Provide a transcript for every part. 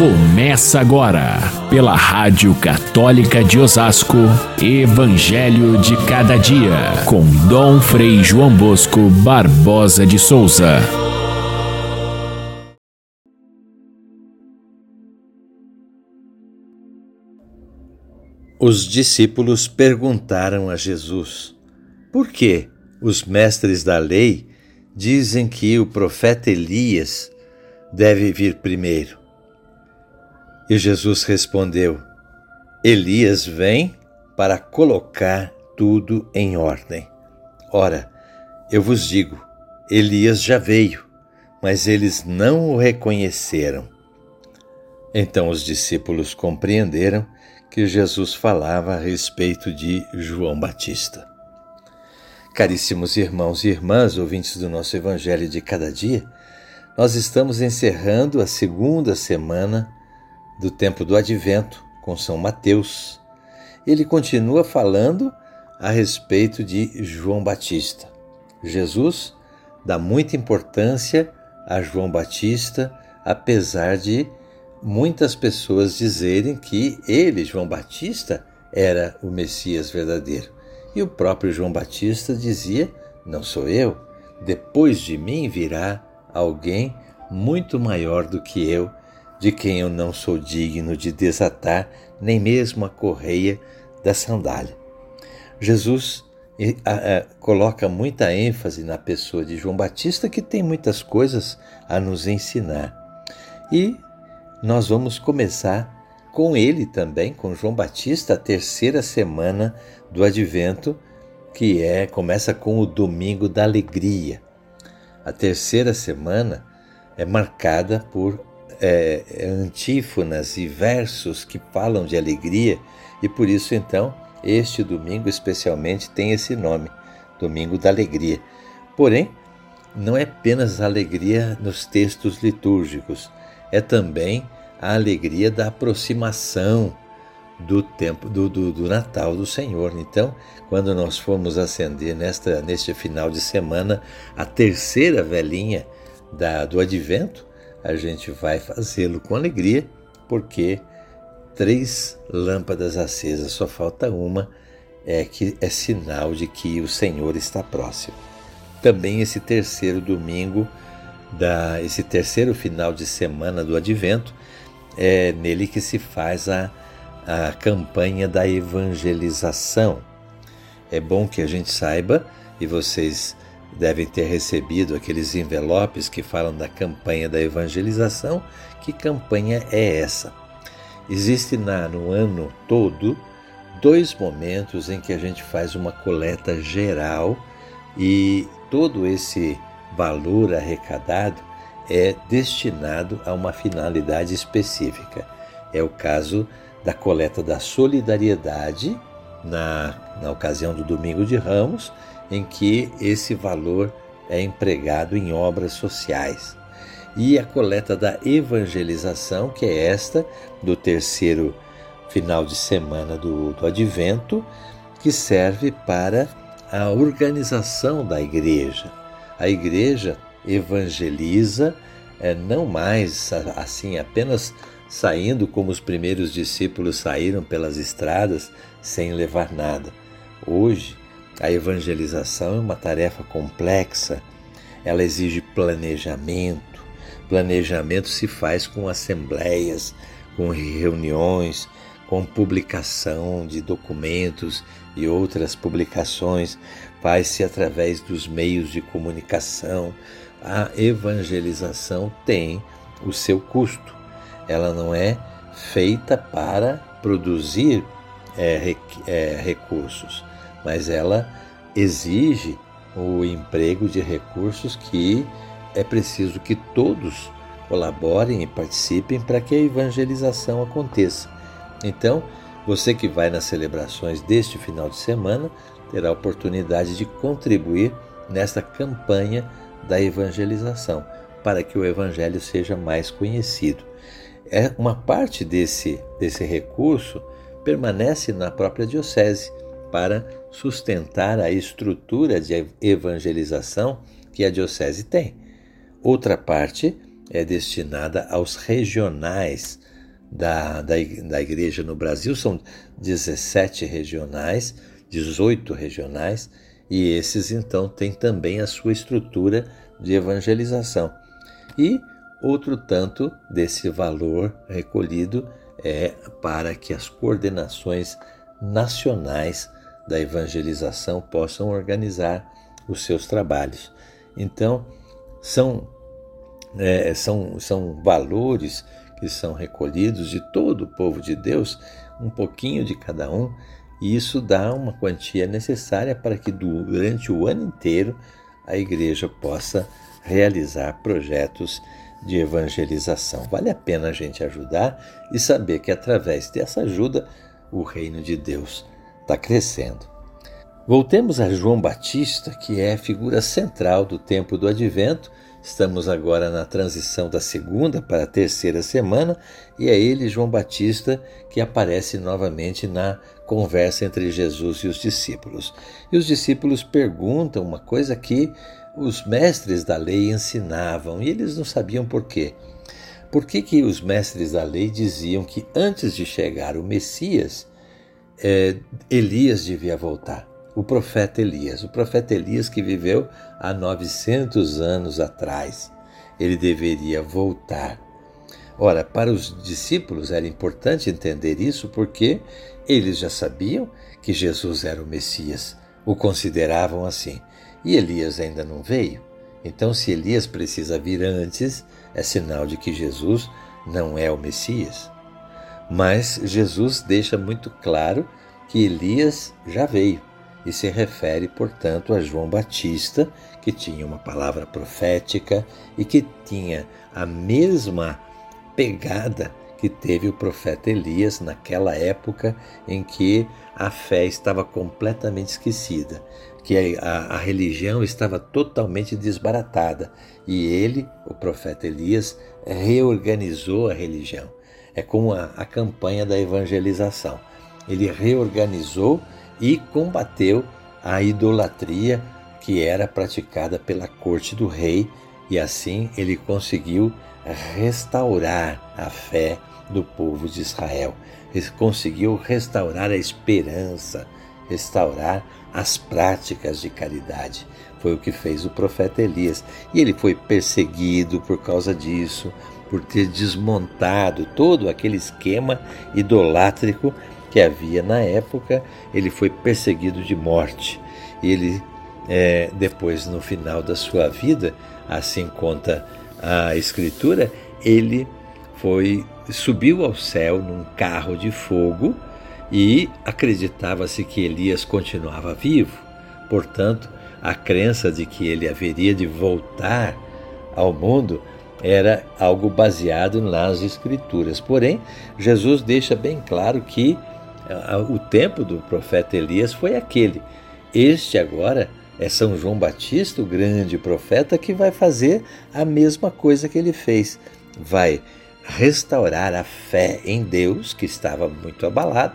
Começa agora, pela Rádio Católica de Osasco, Evangelho de Cada Dia, com Dom Frei João Bosco Barbosa de Souza. Os discípulos perguntaram a Jesus: Por que os mestres da lei dizem que o profeta Elias deve vir primeiro? E Jesus respondeu: Elias vem para colocar tudo em ordem. Ora, eu vos digo, Elias já veio, mas eles não o reconheceram. Então os discípulos compreenderam que Jesus falava a respeito de João Batista. Caríssimos irmãos e irmãs, ouvintes do nosso Evangelho de cada dia, nós estamos encerrando a segunda semana do tempo do advento com São Mateus. Ele continua falando a respeito de João Batista. Jesus dá muita importância a João Batista, apesar de muitas pessoas dizerem que ele, João Batista, era o Messias verdadeiro. E o próprio João Batista dizia: Não sou eu, depois de mim virá alguém muito maior do que eu, de quem eu não sou digno de desatar nem mesmo a correia da sandália. Jesus coloca muita ênfase na pessoa de João Batista, que tem muitas coisas a nos ensinar. E nós vamos começar com ele também, com João Batista, a terceira semana do Advento, que é começa com o Domingo da Alegria. A terceira semana é marcada por é, antífonas e versos que falam de alegria, e por isso então este domingo especialmente tem esse nome, Domingo da Alegria. Porém, não é apenas a alegria nos textos litúrgicos, é também a alegria da aproximação do tempo do, do, do, Natal do Senhor. Então, quando nós formos acender nesta, neste final de semana a terceira velhinha da, do Advento, a gente vai fazê-lo com alegria, porque três lâmpadas acesas, só falta uma, é que é sinal de que o Senhor está próximo. Também esse terceiro domingo da esse terceiro final de semana do Advento é nele que se faz a, a campanha da evangelização. É bom que a gente saiba e vocês devem ter recebido aqueles envelopes que falam da campanha da evangelização. Que campanha é essa? Existe na, no ano todo dois momentos em que a gente faz uma coleta geral e todo esse valor arrecadado é destinado a uma finalidade específica. É o caso da coleta da solidariedade na, na ocasião do Domingo de Ramos em que esse valor é empregado em obras sociais. E a coleta da evangelização, que é esta do terceiro final de semana do, do Advento, que serve para a organização da igreja. A igreja evangeliza, é, não mais assim apenas saindo como os primeiros discípulos saíram pelas estradas sem levar nada. Hoje, a evangelização é uma tarefa complexa, ela exige planejamento. Planejamento se faz com assembleias, com reuniões, com publicação de documentos e outras publicações, faz-se através dos meios de comunicação. A evangelização tem o seu custo. Ela não é feita para produzir é, é, recursos mas ela exige o emprego de recursos que é preciso que todos colaborem e participem para que a evangelização aconteça. Então, você que vai nas celebrações deste final de semana terá a oportunidade de contribuir nesta campanha da evangelização, para que o evangelho seja mais conhecido. É uma parte desse desse recurso permanece na própria diocese para sustentar a estrutura de evangelização que a Diocese tem. Outra parte é destinada aos regionais, da, da, da igreja no Brasil, são 17 regionais, 18 regionais, e esses então têm também a sua estrutura de evangelização. E outro tanto desse valor recolhido é para que as coordenações nacionais da evangelização possam organizar os seus trabalhos. Então, são, é, são, são valores que são recolhidos de todo o povo de Deus, um pouquinho de cada um, e isso dá uma quantia necessária para que durante o ano inteiro a igreja possa realizar projetos de evangelização. Vale a pena a gente ajudar e saber que através dessa ajuda o reino de Deus está crescendo. Voltemos a João Batista, que é a figura central do tempo do advento. Estamos agora na transição da segunda para a terceira semana e é ele, João Batista, que aparece novamente na conversa entre Jesus e os discípulos. E os discípulos perguntam uma coisa que os mestres da lei ensinavam e eles não sabiam por quê. Por que, que os mestres da lei diziam que antes de chegar o Messias, é, Elias devia voltar? o profeta Elias. O profeta Elias que viveu há 900 anos atrás. Ele deveria voltar. Ora, para os discípulos era importante entender isso porque eles já sabiam que Jesus era o Messias, o consideravam assim. E Elias ainda não veio. Então, se Elias precisa vir antes, é sinal de que Jesus não é o Messias. Mas Jesus deixa muito claro que Elias já veio e se refere, portanto, a João Batista, que tinha uma palavra profética e que tinha a mesma pegada que teve o profeta Elias naquela época em que a fé estava completamente esquecida, que a, a, religião estava totalmente desbaratada e ele, o profeta Elias, reorganizou a religião. É como a, a campanha da evangelização. Ele reorganizou e combateu a idolatria que era praticada pela corte do rei, e assim ele conseguiu restaurar a fé do povo de Israel. Ele conseguiu restaurar a esperança, restaurar as práticas de caridade. Foi o que fez o profeta Elias. E ele foi perseguido por causa disso, por ter desmontado todo aquele esquema idolátrico que havia na época, ele foi perseguido de morte. Ele, é, depois, no final da sua vida, assim conta a Escritura, ele foi subiu ao céu num carro de fogo e acreditava-se que Elias continuava vivo. Portanto, a crença de que ele haveria de voltar ao mundo era algo baseado nas Escrituras. Porém, Jesus deixa bem claro que o tempo do profeta Elias foi aquele. Este agora é São João Batista, o grande profeta, que vai fazer a mesma coisa que ele fez. Vai restaurar a fé em Deus, que estava muito abalada,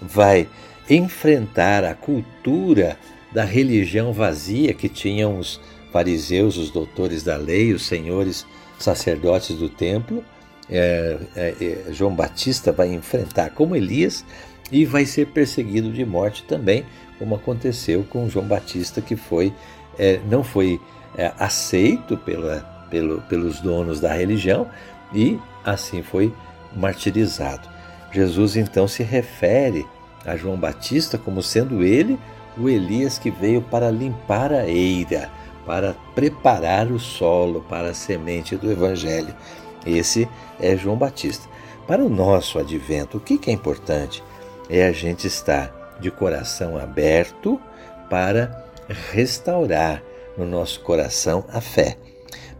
vai enfrentar a cultura da religião vazia que tinham os fariseus, os doutores da lei, os senhores sacerdotes do templo. É, é, é João Batista vai enfrentar, como Elias, e vai ser perseguido de morte também, como aconteceu com João Batista, que foi é, não foi é, aceito pela, pelo, pelos donos da religião e assim foi martirizado. Jesus então se refere a João Batista como sendo ele o Elias que veio para limpar a eira, para preparar o solo para a semente do Evangelho. Esse é João Batista. Para o nosso advento, o que é importante? é a gente estar de coração aberto para restaurar no nosso coração a fé,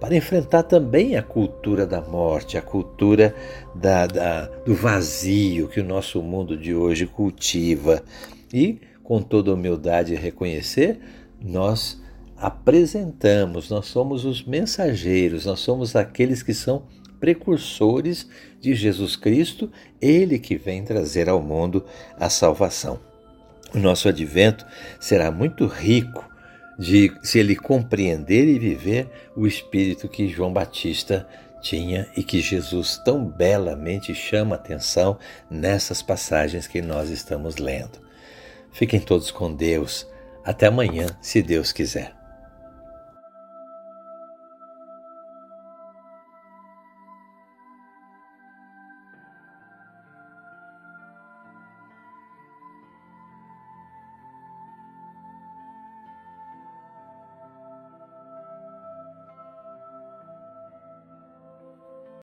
para enfrentar também a cultura da morte, a cultura da, da, do vazio que o nosso mundo de hoje cultiva e, com toda humildade, reconhecer, nós apresentamos, nós somos os mensageiros, nós somos aqueles que são precursores de Jesus Cristo, ele que vem trazer ao mundo a salvação. O nosso advento será muito rico de se ele compreender e viver o espírito que João Batista tinha e que Jesus tão belamente chama atenção nessas passagens que nós estamos lendo. Fiquem todos com Deus. Até amanhã, se Deus quiser.